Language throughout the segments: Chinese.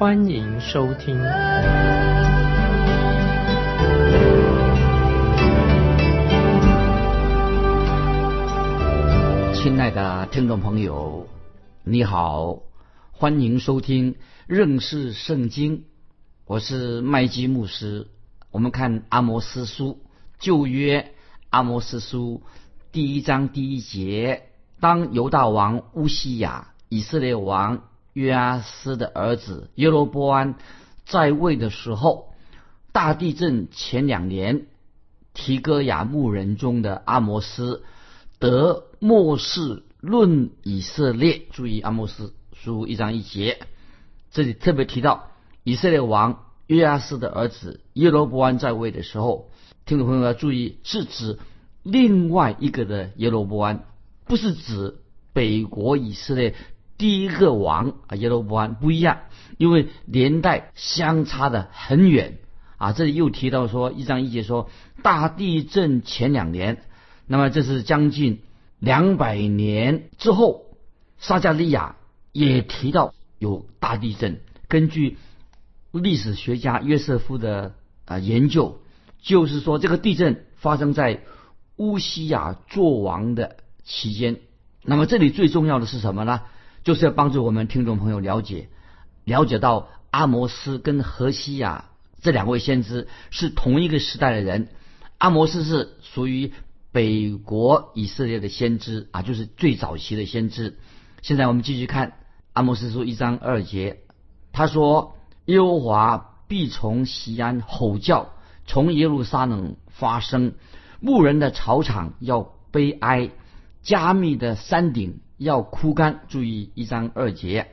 欢迎收听。亲爱的听众朋友，你好，欢迎收听认识圣经。我是麦基牧师。我们看阿摩斯书旧约。阿摩斯书第一章第一节：当犹大王乌西亚、以色列王约阿斯的儿子耶罗波安在位的时候，大地震前两年，提戈亚牧人中的阿摩斯得末世论以色列。注意阿摩斯书一章一节，这里特别提到以色列王约阿斯的儿子耶罗波安在位的时候。听众朋友要注意，是指另外一个的耶罗波安，不是指北国以色列第一个王啊耶罗波安不一样，因为年代相差的很远啊。这里又提到说一章一节说大地震前两年，那么这是将近两百年之后，撒加利亚也提到有大地震。根据历史学家约瑟夫的啊研究。就是说，这个地震发生在乌西亚做王的期间。那么，这里最重要的是什么呢？就是要帮助我们听众朋友了解，了解到阿摩斯跟何西亚这两位先知是同一个时代的人。阿摩斯是属于北国以色列的先知啊，就是最早期的先知。现在我们继续看阿摩斯书一章二节，他说：“耶和华必从西安吼叫。”从耶路撒冷发生，牧人的草场要悲哀，加密的山顶要枯干。注意一章二节，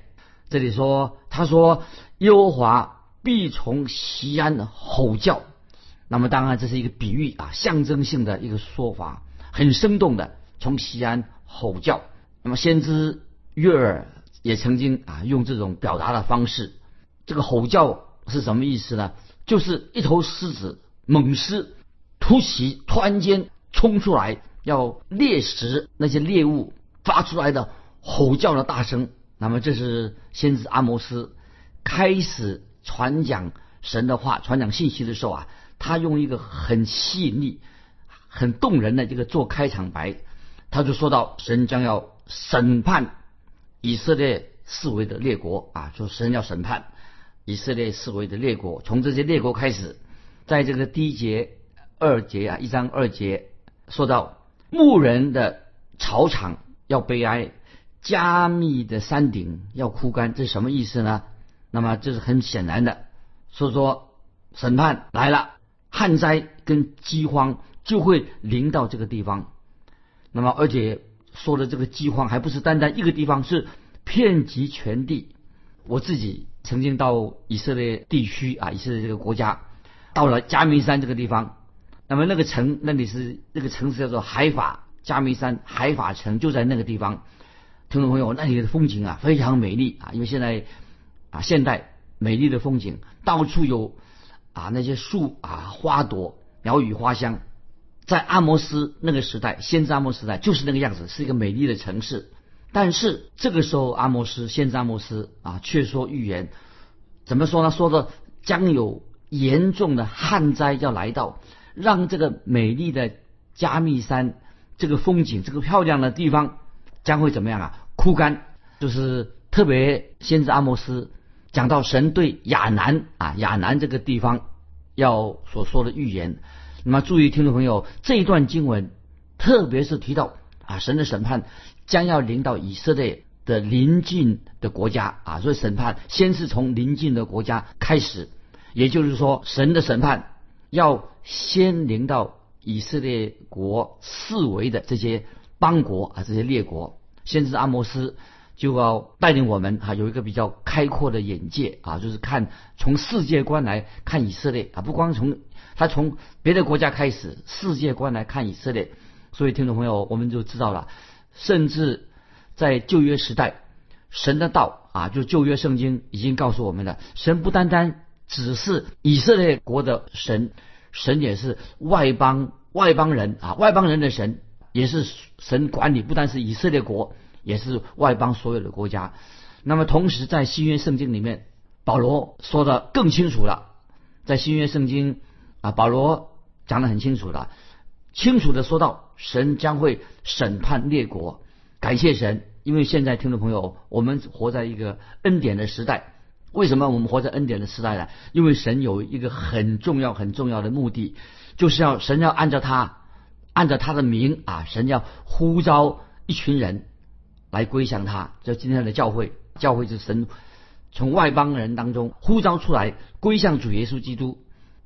这里说，他说耶和华必从西安吼叫。那么当然这是一个比喻啊，象征性的一个说法，很生动的从西安吼叫。那么先知约尔也曾经啊用这种表达的方式。这个吼叫是什么意思呢？就是一头狮子。猛狮突袭，突然间冲出来要猎食那些猎物，发出来的吼叫的大声。那么这是先知阿摩斯开始传讲神的话、传讲信息的时候啊，他用一个很细腻、很动人的这个做开场白，他就说到神将要审判以色列四围的列国啊，说神要审判以色列四围的列国，从这些列国开始。在这个第一节、二节啊，一章二节说到牧人的 草场要悲哀，加密的山顶要枯干，这是什么意思呢？那么这是很显然的，所以说审判来了，旱灾跟饥荒就会临到这个地方。那么而且说的这个饥荒还不是单单一个地方，是遍及全地。我自己曾经到以色列地区啊，以色列这个国家。到了加密山这个地方，那么那个城那里是那个城市叫做海法加密山海法城就在那个地方。听众朋友，那里的风景啊非常美丽啊，因为现在啊现代美丽的风景到处有啊那些树啊花朵鸟语花香。在阿摩斯那个时代，先知阿摩斯时代就是那个样子，是一个美丽的城市。但是这个时候，阿摩斯先知阿摩斯啊却说预言，怎么说呢？说的将有。严重的旱灾要来到，让这个美丽的加密山这个风景，这个漂亮的地方将会怎么样啊？枯干，就是特别先知阿摩斯讲到神对亚南啊亚南这个地方要所说的预言。那么注意，听众朋友，这一段经文特别是提到啊神的审判将要临到以色列的邻近的国家啊，所以审判先是从邻近的国家开始。也就是说，神的审判要先临到以色列国四围的这些邦国啊，这些列国。先知阿摩斯就要带领我们啊，有一个比较开阔的眼界啊，就是看从世界观来看以色列啊，不光从他从别的国家开始，世界观来看以色列。所以听众朋友，我们就知道了，甚至在旧约时代，神的道啊，就旧约圣经已经告诉我们了，神不单单只是以色列国的神，神也是外邦外邦人啊，外邦人的神也是神管理，不单是以色列国。也是外邦所有的国家，那么同时在新约圣经里面，保罗说的更清楚了，在新约圣经啊，保罗讲的很清楚了，清楚的说到神将会审判列国，感谢神，因为现在听众朋友，我们活在一个恩典的时代，为什么我们活在恩典的时代呢？因为神有一个很重要很重要的目的，就是要神要按照他按照他的名啊，神要呼召一群人。来归向他，就今天的教会，教会是神从外邦人当中呼召出来归向主耶稣基督。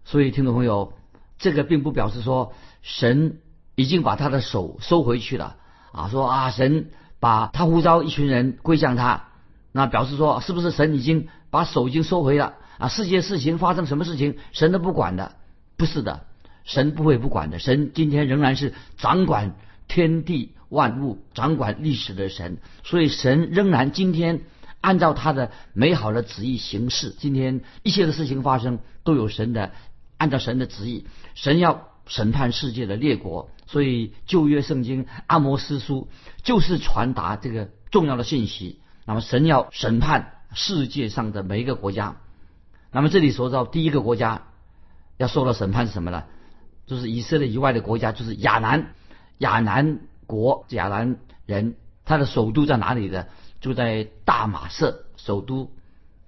所以听众朋友，这个并不表示说神已经把他的手收回去了啊，说啊神把他呼召一群人归向他，那表示说是不是神已经把手已经收回了啊？世界事情发生什么事情，神都不管的，不是的，神不会不管的，神今天仍然是掌管天地。万物掌管历史的神，所以神仍然今天按照他的美好的旨意行事。今天一切的事情发生都有神的，按照神的旨意，神要审判世界的列国。所以旧约圣经阿摩斯书就是传达这个重要的信息。那么神要审判世界上的每一个国家。那么这里说到第一个国家要受到审判是什么呢？就是以色列以外的国家，就是亚南，亚南。国亚南人，他的首都在哪里呢？就在大马色，首都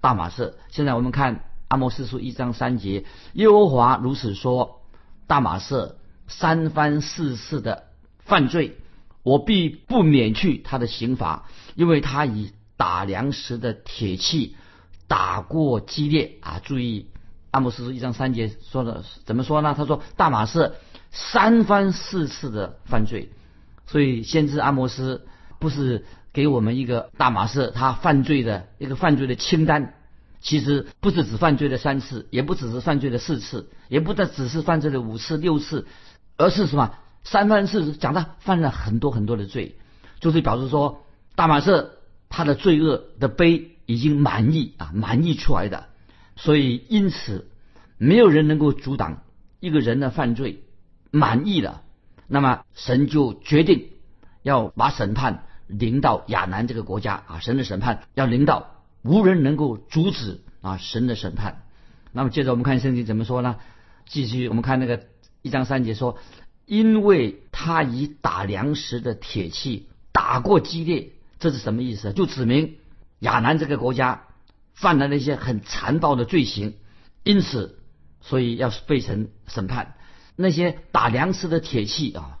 大马色。现在我们看阿摩斯书一章三节，耶和华如此说：大马色三番四次的犯罪，我必不免去他的刑罚，因为他以打粮食的铁器打过激烈啊！注意阿摩斯一章三节说的怎么说呢？他说大马士三番四次的犯罪。所以，先知阿摩斯不是给我们一个大马士他犯罪的一个犯罪的清单，其实不是只犯罪了三次，也不只是犯罪了四次，也不只只是犯罪了五次六次，而是什么三番四次讲他犯了很多很多的罪，就是表示说大马士他的罪恶的碑已经满溢啊满溢出来的，所以因此没有人能够阻挡一个人的犯罪满溢了。那么神就决定要把审判临到亚南这个国家啊，神的审判要临到，无人能够阻止啊神的审判。那么接着我们看圣经怎么说呢？继续我们看那个一章三节说，因为他以打粮食的铁器打过激烈，这是什么意思？就指明亚南这个国家犯了那些很残暴的罪行，因此所以要被神审判。那些打粮食的铁器啊，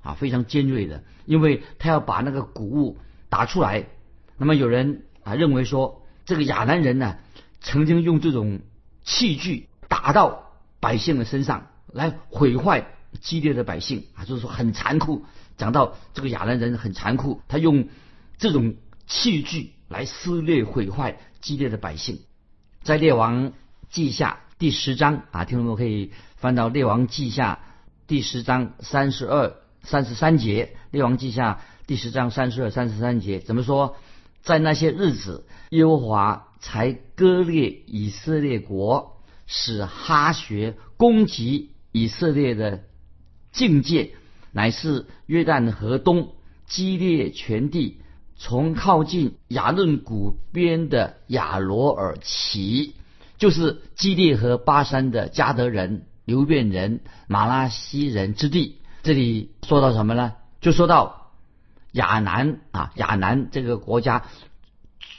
啊非常尖锐的，因为他要把那个谷物打出来。那么有人啊认为说，这个亚南人呢，曾经用这种器具打到百姓的身上，来毁坏激烈的百姓啊，就是说很残酷。讲到这个亚南人很残酷，他用这种器具来撕裂毁坏激烈的百姓。在列王记下第十章啊，听众们可以。翻到《列王记下》第十章三十二、三十三节，《列王记下》第十章三十二、三十三节怎么说？在那些日子，耶和华才割裂以色列国，使哈学攻击以色列的境界，乃是约旦河东激烈全地，从靠近亚论谷边的亚罗尔奇，就是基列和巴山的加德人。流变人、马拉西人之地，这里说到什么呢？就说到亚南啊，亚南这个国家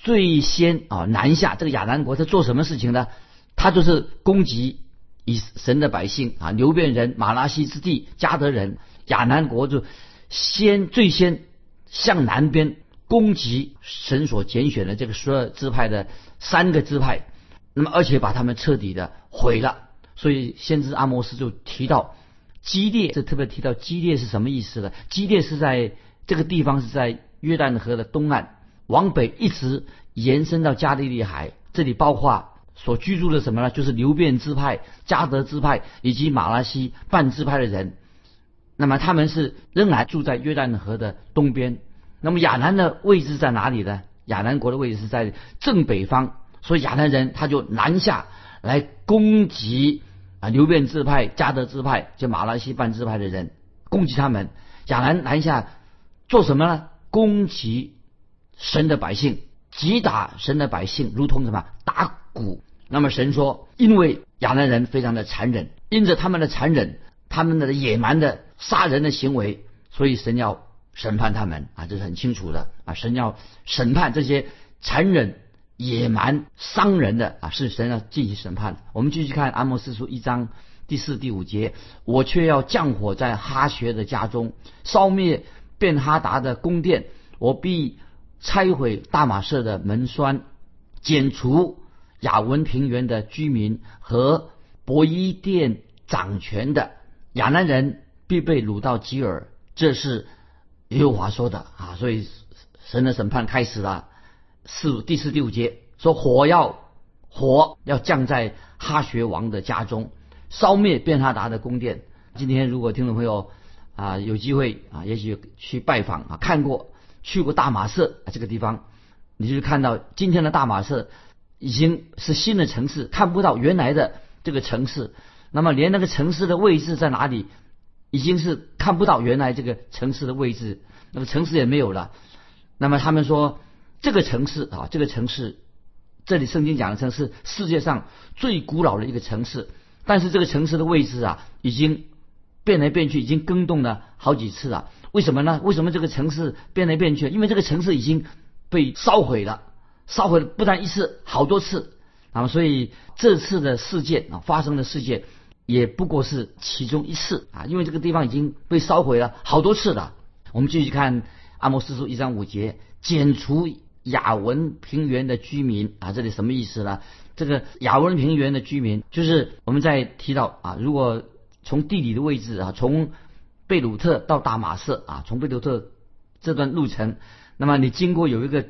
最先啊南下，这个亚南国他做什么事情呢？他就是攻击以神的百姓啊，流变人、马拉西之地、加德人，亚南国就先最先向南边攻击神所拣选的这个十二支派的三个支派，那么而且把他们彻底的毁了。所以先知阿摩斯就提到基列，这特别提到基列是什么意思呢？基列是在这个地方是在约旦河的东岸，往北一直延伸到加利利海，这里包括所居住的什么呢？就是流变支派、加德支派以及马拉西半支派的人。那么他们是仍然住在约旦河的东边。那么亚南的位置在哪里呢？亚南国的位置是在正北方，所以亚南人他就南下来攻击啊流变支派、加德支派，就马拉西半支派的人，攻击他们。亚南南下做什么呢？攻击神的百姓，击打神的百姓，如同什么打鼓。那么神说，因为亚南人非常的残忍，因着他们的残忍，他们的野蛮的杀人的行为，所以神要。审判他们啊，这是很清楚的啊！神要审判这些残忍、野蛮、伤人的啊，是神要进行审判。我们继续看阿摩斯书一章第四、第五节：我却要降火在哈学的家中，烧灭便哈达的宫殿；我必拆毁大马色的门栓，剪除雅文平原的居民和博伊殿掌权的亚南人，必被掳到吉尔。这是。耶和华说的啊，所以神的审判开始了。四第四第五节说火要火要降在哈学王的家中，烧灭便哈达的宫殿。今天如果听众朋友啊有机会啊，也许去拜访啊，看过去过大马士这个地方，你就看到今天的大马士已经是新的城市，看不到原来的这个城市。那么连那个城市的位置在哪里？已经是看不到原来这个城市的位置，那么城市也没有了。那么他们说这个城市啊，这个城市，这里圣经讲的城市，世界上最古老的一个城市。但是这个城市的位置啊，已经变来变去，已经更动了好几次了。为什么呢？为什么这个城市变来变去？因为这个城市已经被烧毁了，烧毁了不但一次，好多次。那么所以这次的事件啊，发生的事件。也不过是其中一次啊，因为这个地方已经被烧毁了好多次了。我们继续看阿摩斯书一章五节，剪除雅文平原的居民啊，这里什么意思呢？这个雅文平原的居民，就是我们在提到啊，如果从地理的位置啊，从贝鲁特到大马士啊，从贝鲁特这段路程，那么你经过有一个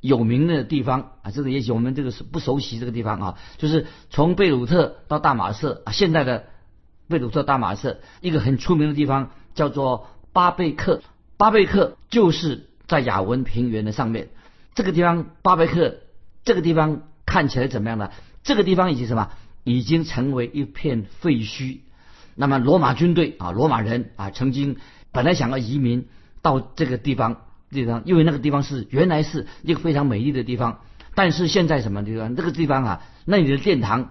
有名的地方啊，这个也许我们这个是不熟悉这个地方啊，就是从贝鲁特到大马士啊，现在的贝鲁特大马士一个很出名的地方叫做巴贝克，巴贝克就是在雅文平原的上面，这个地方巴贝克这个地方看起来怎么样呢？这个地方已经什么？已经成为一片废墟。那么罗马军队啊，罗马人啊，曾经本来想要移民到这个地方。地方，因为那个地方是原来是一个非常美丽的地方，但是现在什么地方？这个地方啊，那里的殿堂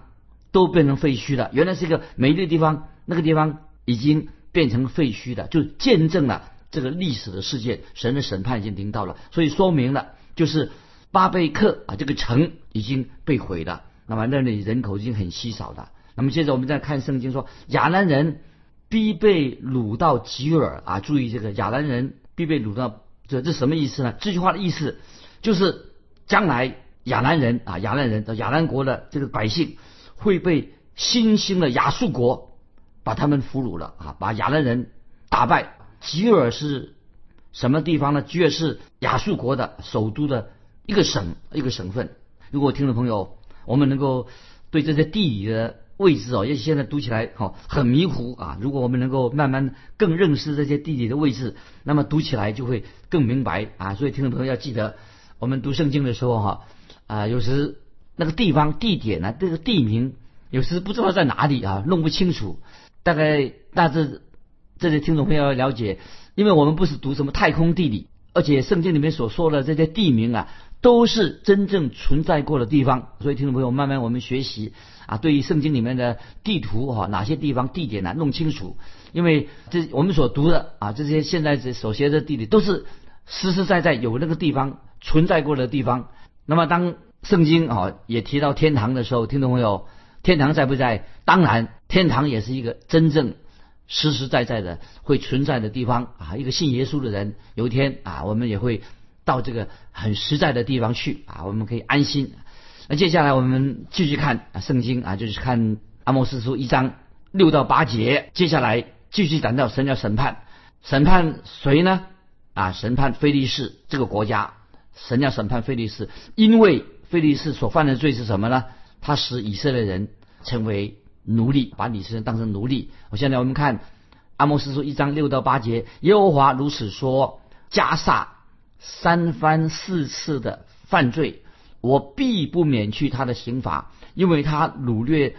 都变成废墟了。原来是一个美丽的地方，那个地方已经变成废墟了，就见证了这个历史的事件。神的审判已经临到了，所以说明了就是巴贝克啊，这个城已经被毁了。那么那里人口已经很稀少了。那么接着我们再看圣经说，亚兰人必被掳到吉尔啊，注意这个亚兰人必被掳到。这这什么意思呢？这句话的意思就是将来亚兰人啊，亚兰人亚兰国的这个百姓会被新兴的亚述国把他们俘虏了啊，把亚兰人打败。吉尔是什么地方呢？吉尔是亚述国的首都的一个省一个省份。如果听众朋友我们能够对这些地理的。位置哦，也许现在读起来哦很迷糊啊。如果我们能够慢慢更认识这些地理的位置，那么读起来就会更明白啊。所以听众朋友要记得，我们读圣经的时候哈啊，有时那个地方地点呢，这个地名有时不知道在哪里啊，弄不清楚。大概大致这些听众朋友要了解，因为我们不是读什么太空地理，而且圣经里面所说的这些地名啊。都是真正存在过的地方，所以听众朋友慢慢我们学习啊，对于圣经里面的地图哈，哪些地方地点呢弄清楚，因为这我们所读的啊这些现在这所学的地理都是实实在在有那个地方存在过的地方。那么当圣经啊也提到天堂的时候，听众朋友，天堂在不在？当然，天堂也是一个真正实实在在的会存在的地方啊。一个信耶稣的人，有一天啊，我们也会。到这个很实在的地方去啊，我们可以安心。那接下来我们继续看啊，圣经啊，就是看阿莫斯书一章六到八节。接下来继续讲到神要审判，审判谁呢？啊，审判菲利士这个国家。神要审判菲利士，因为菲利士所犯的罪是什么呢？他使以色列人成为奴隶，把以色列人当成奴隶。我现在我们看阿摩斯书一章六到八节，耶和华如此说：加萨三番四次的犯罪，我必不免去他的刑罚，因为他掳掠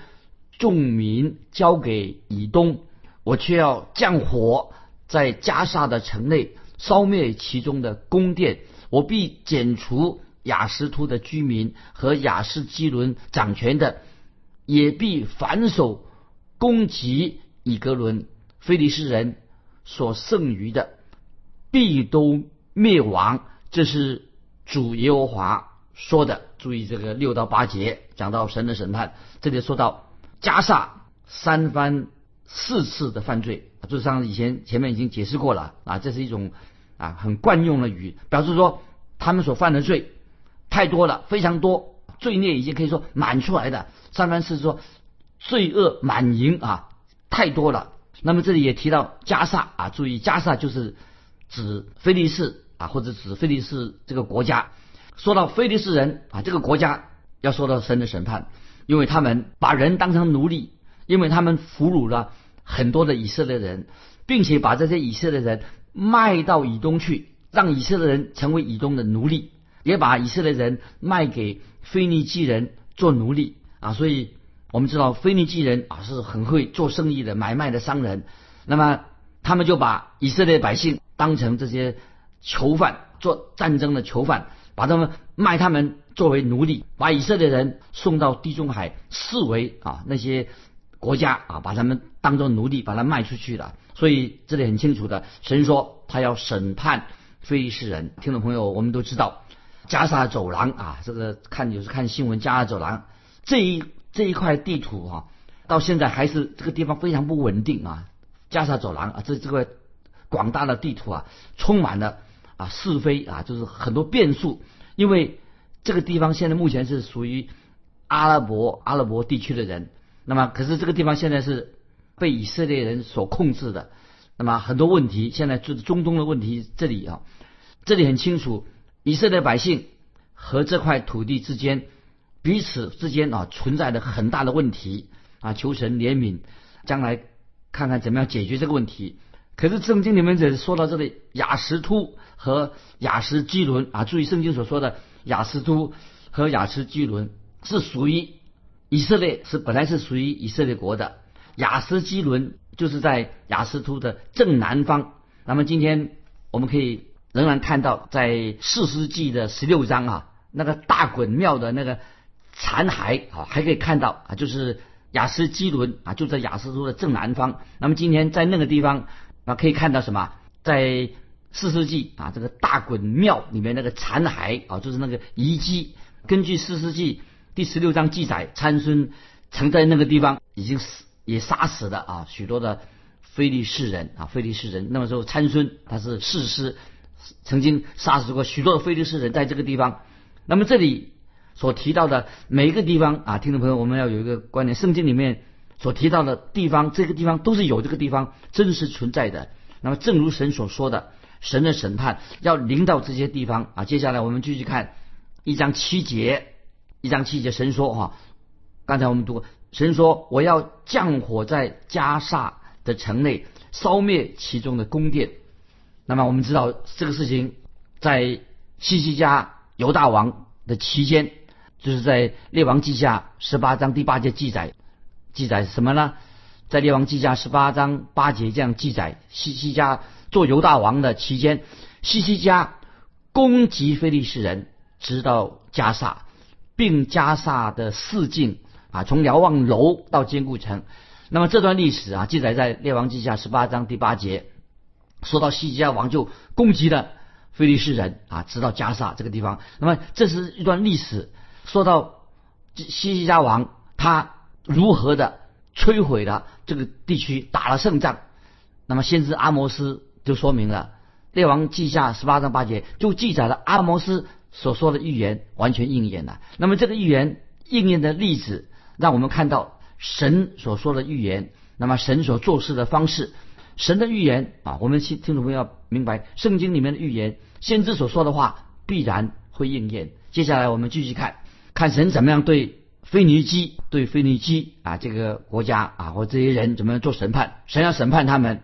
众民交给以东，我却要降火在加萨的城内，烧灭其中的宫殿。我必剪除雅什突的居民和雅斯基伦掌权的，也必反手攻击以格伦。菲利士人所剩余的，必都灭亡。这是主耶和华说的。注意这个六到八节讲到神的审判，这里说到加萨三番四次的犯罪，就像以前前面已经解释过了啊，这是一种啊很惯用的语，表示说他们所犯的罪太多了，非常多，罪孽已经可以说满出来的。三番四次说罪恶满盈啊，太多了。那么这里也提到加萨啊，注意加萨就是指菲利士啊，或者指菲利士这个国家。说到菲利士人啊，这个国家要说到神的审判，因为他们把人当成奴隶，因为他们俘虏了很多的以色列人，并且把这些以色列人卖到以东去，让以色列人成为以东的奴隶，也把以色列人卖给腓尼基人做奴隶啊，所以。我们知道腓尼基人啊是很会做生意的买卖的商人，那么他们就把以色列百姓当成这些囚犯，做战争的囚犯，把他们卖他们作为奴隶，把以色列人送到地中海视为啊那些国家啊把他们当做奴隶，把他卖出去了。所以这里很清楚的，神说他要审判非利士人。听众朋友，我们都知道加沙走廊啊，这个看有时看新闻，加沙走廊这一。这一块地图啊，到现在还是这个地方非常不稳定啊。加沙走廊啊，这这个广大的地图啊，充满了啊是非啊，就是很多变数。因为这个地方现在目前是属于阿拉伯阿拉伯地区的人，那么可是这个地方现在是被以色列人所控制的。那么很多问题，现在就是中东的问题，这里啊，这里很清楚，以色列百姓和这块土地之间。彼此之间啊存在的很大的问题啊，求神怜悯，将来看看怎么样解决这个问题。可是圣经里面只说到这里，雅什突和雅什基伦啊，注意圣经所说的雅什突和雅什基伦是属于以色列，是本来是属于以色列国的。雅什基伦就是在雅什突的正南方。那么今天我们可以仍然看到，在四世纪的十六章啊，那个大衮庙的那个。残骸啊，还可以看到啊，就是雅斯基伦啊，就在雅斯都的正南方。那么今天在那个地方啊，可以看到什么？在四世纪啊，这个大衮庙里面那个残骸啊，就是那个遗迹。根据四世纪第十六章记载，参孙曾在那个地方已经死，也杀死了啊许多的非利士人啊，非利士人。那么时候参孙他是士师，曾经杀死过许多的非利士人，在这个地方。那么这里。所提到的每一个地方啊，听众朋友，我们要有一个观念：圣经里面所提到的地方，这个地方都是有这个地方真实存在的。那么，正如神所说的，神的审判要临到这些地方啊。接下来我们继续看一章七节，一章七节，神说哈，刚才我们读过，神说我要降火在加萨的城内，烧灭其中的宫殿。那么我们知道这个事情在西西家犹大王的期间。就是在列王记下十八章第八节记载，记载什么呢？在列王记下十八章八节这样记载：西西家做犹大王的期间，西西家攻击非利士人，直到加萨，并加萨的四境啊，从瞭望楼到坚固城。那么这段历史啊，记载在列王记下十八章第八节，说到西西家王就攻击了非利士人啊，直到加萨这个地方。那么这是一段历史。说到西西家王，他如何的摧毁了这个地区，打了胜仗。那么先知阿摩斯就说明了，《列王记下》十八章八节就记载了阿摩斯所说的预言完全应验了。那么这个预言应验的例子，让我们看到神所说的预言，那么神所做事的方式，神的预言啊，我们听听众朋友要明白，圣经里面的预言，先知所说的话必然会应验。接下来我们继续看，看神怎么样对腓尼基、对腓尼基啊这个国家啊或这些人怎么样做审判。神要审判他们，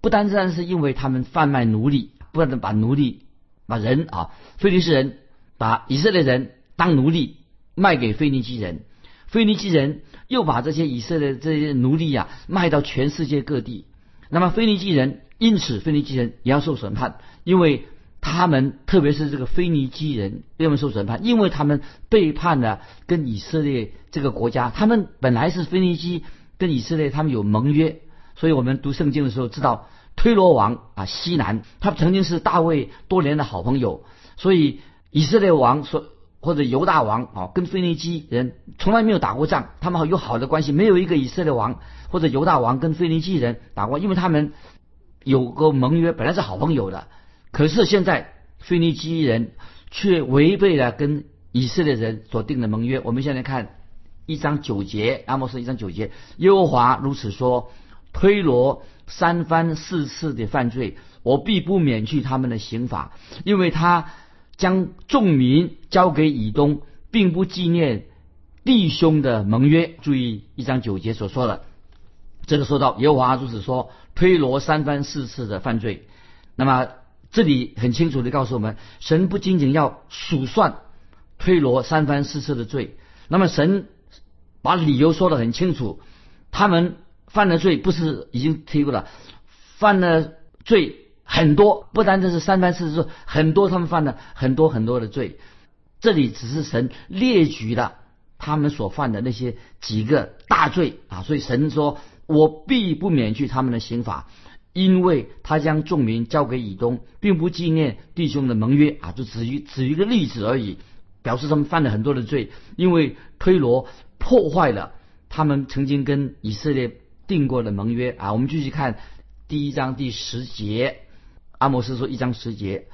不单单是因为他们贩卖奴隶，不断的把奴隶、把人啊，腓尼斯人把以色列人当奴隶卖给腓尼基人，腓尼基人又把这些以色列这些奴隶啊卖到全世界各地。那么腓尼基人因此腓尼基人也要受审判，因为。他们特别是这个腓尼基人，为什么受审判？因为他们背叛了跟以色列这个国家。他们本来是腓尼基跟以色列，他们有盟约。所以我们读圣经的时候知道，推罗王啊西南，他曾经是大卫多年的好朋友。所以以色列王说或者犹大王啊，跟腓尼基人从来没有打过仗，他们有好的关系。没有一个以色列王或者犹大王跟腓尼基人打过，因为他们有个盟约，本来是好朋友的。可是现在，腓尼基人却违背了跟以色列人所定的盟约。我们现在看一章九节，阿摩斯一章九节，耶和华如此说：推罗三番四次的犯罪，我必不免去他们的刑罚，因为他将众民交给以东，并不纪念弟兄的盟约。注意一章九节所说的，这个说到耶和华如此说：推罗三番四次的犯罪，那么。这里很清楚的告诉我们，神不仅仅要数算推罗三番四次的罪，那么神把理由说得很清楚，他们犯的罪不是已经提过了，犯的罪很多，不单单是三番四次，很多他们犯了很多很多的罪。这里只是神列举了他们所犯的那些几个大罪啊，所以神说：“我必不免去他们的刑罚。”因为他将众民交给以东，并不纪念弟兄的盟约啊，就只于举一个例子而已，表示他们犯了很多的罪。因为推罗破坏了他们曾经跟以色列定过的盟约啊。我们继续看第一章第十节，阿摩斯说一章十节，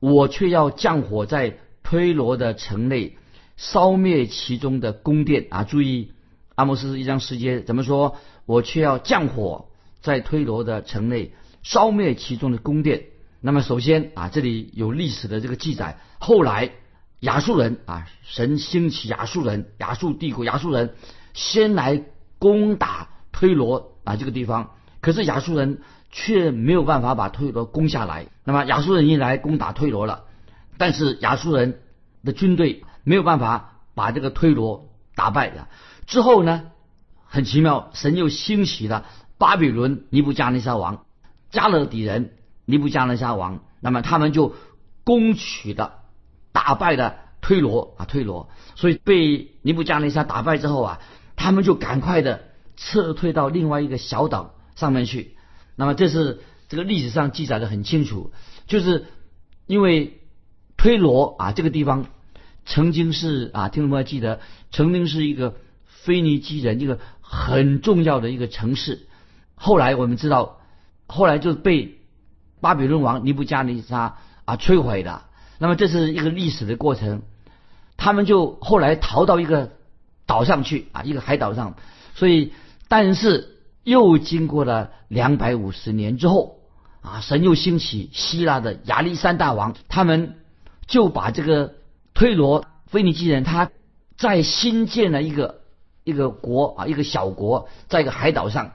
我却要降火在推罗的城内，烧灭其中的宫殿啊。注意阿摩斯一章十节怎么说？我却要降火。在推罗的城内烧灭其中的宫殿。那么首先啊，这里有历史的这个记载。后来亚述人啊，神兴起亚述人，亚述帝国亚述人先来攻打推罗啊这个地方。可是亚述人却没有办法把推罗攻下来。那么亚述人一来攻打推罗了，但是亚述人的军队没有办法把这个推罗打败的。之后呢，很奇妙，神又兴起了。巴比伦尼布加尼撒王，加勒底人尼布加尼撒王，那么他们就攻取了，打败了推罗啊推罗，所以被尼布加尼撒打败之后啊，他们就赶快的撤退到另外一个小岛上面去。那么这是这个历史上记载的很清楚，就是因为推罗啊这个地方曾经是啊听众朋友记得，曾经是一个腓尼基人一个很重要的一个城市。后来我们知道，后来就被巴比伦王尼布加尼撒啊摧毁的。那么这是一个历史的过程，他们就后来逃到一个岛上去啊，一个海岛上。所以，但是又经过了两百五十年之后啊，神又兴起希腊的亚历山大王，他们就把这个推罗腓尼基人，他在新建了一个一个国啊，一个小国，在一个海岛上。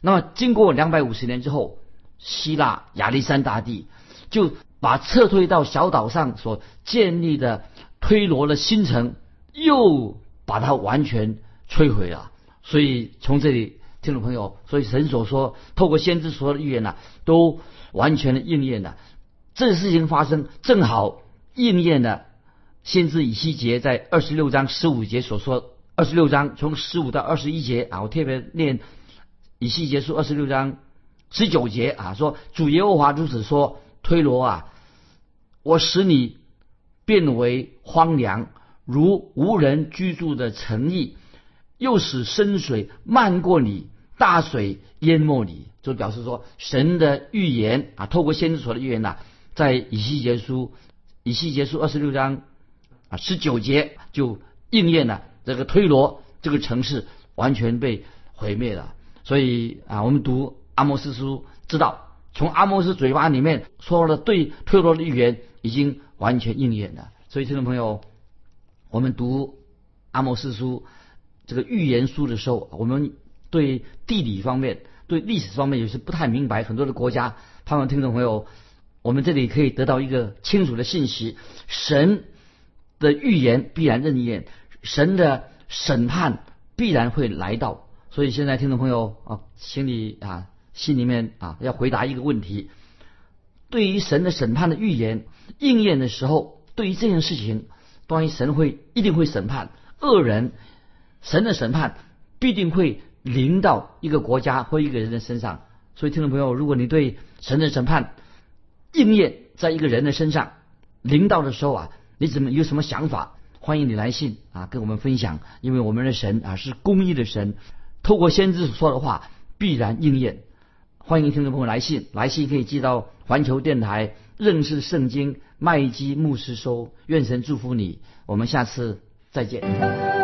那么，经过两百五十年之后，希腊亚历山大帝就把撤退到小岛上所建立的推罗的新城，又把它完全摧毁了。所以，从这里，听众朋友，所以神所说，透过先知所说的预言呢，都完全的应验了。这事情发生，正好应验了先知以西结在二十六章十五节所说。二十六章从十五到二十一节啊，我特别念。以西结书二十六章十九节啊，说主耶和华如此说：推罗啊，我使你变为荒凉，如无人居住的城邑；又使深水漫过你，大水淹没你。就表示说，神的预言啊，透过先知所的预言呐，在以西结书以西结书二十六章啊十九节就应验了。这个推罗这个城市完全被毁灭了。所以啊，我们读阿摩斯书，知道从阿摩斯嘴巴里面说的对推罗的预言已经完全应验了。所以听众朋友，我们读阿摩斯书这个预言书的时候，我们对地理方面、对历史方面有些不太明白。很多的国家，盼望听众朋友，我们这里可以得到一个清楚的信息：神的预言必然应验，神的审判必然会来到。所以现在听众朋友啊，请你啊心里面啊要回答一个问题：对于神的审判的预言应验的时候，对于这件事情，关于神会一定会审判恶人，神的审判必定会临到一个国家或一个人的身上。所以听众朋友，如果你对神的审判应验在一个人的身上临到的时候啊，你怎么有什么想法？欢迎你来信啊，跟我们分享，因为我们的神啊是公义的神。透过先知所说的话必然应验，欢迎听众朋友来信，来信可以寄到环球电台认识圣经麦基牧师收，愿神祝福你，我们下次再见。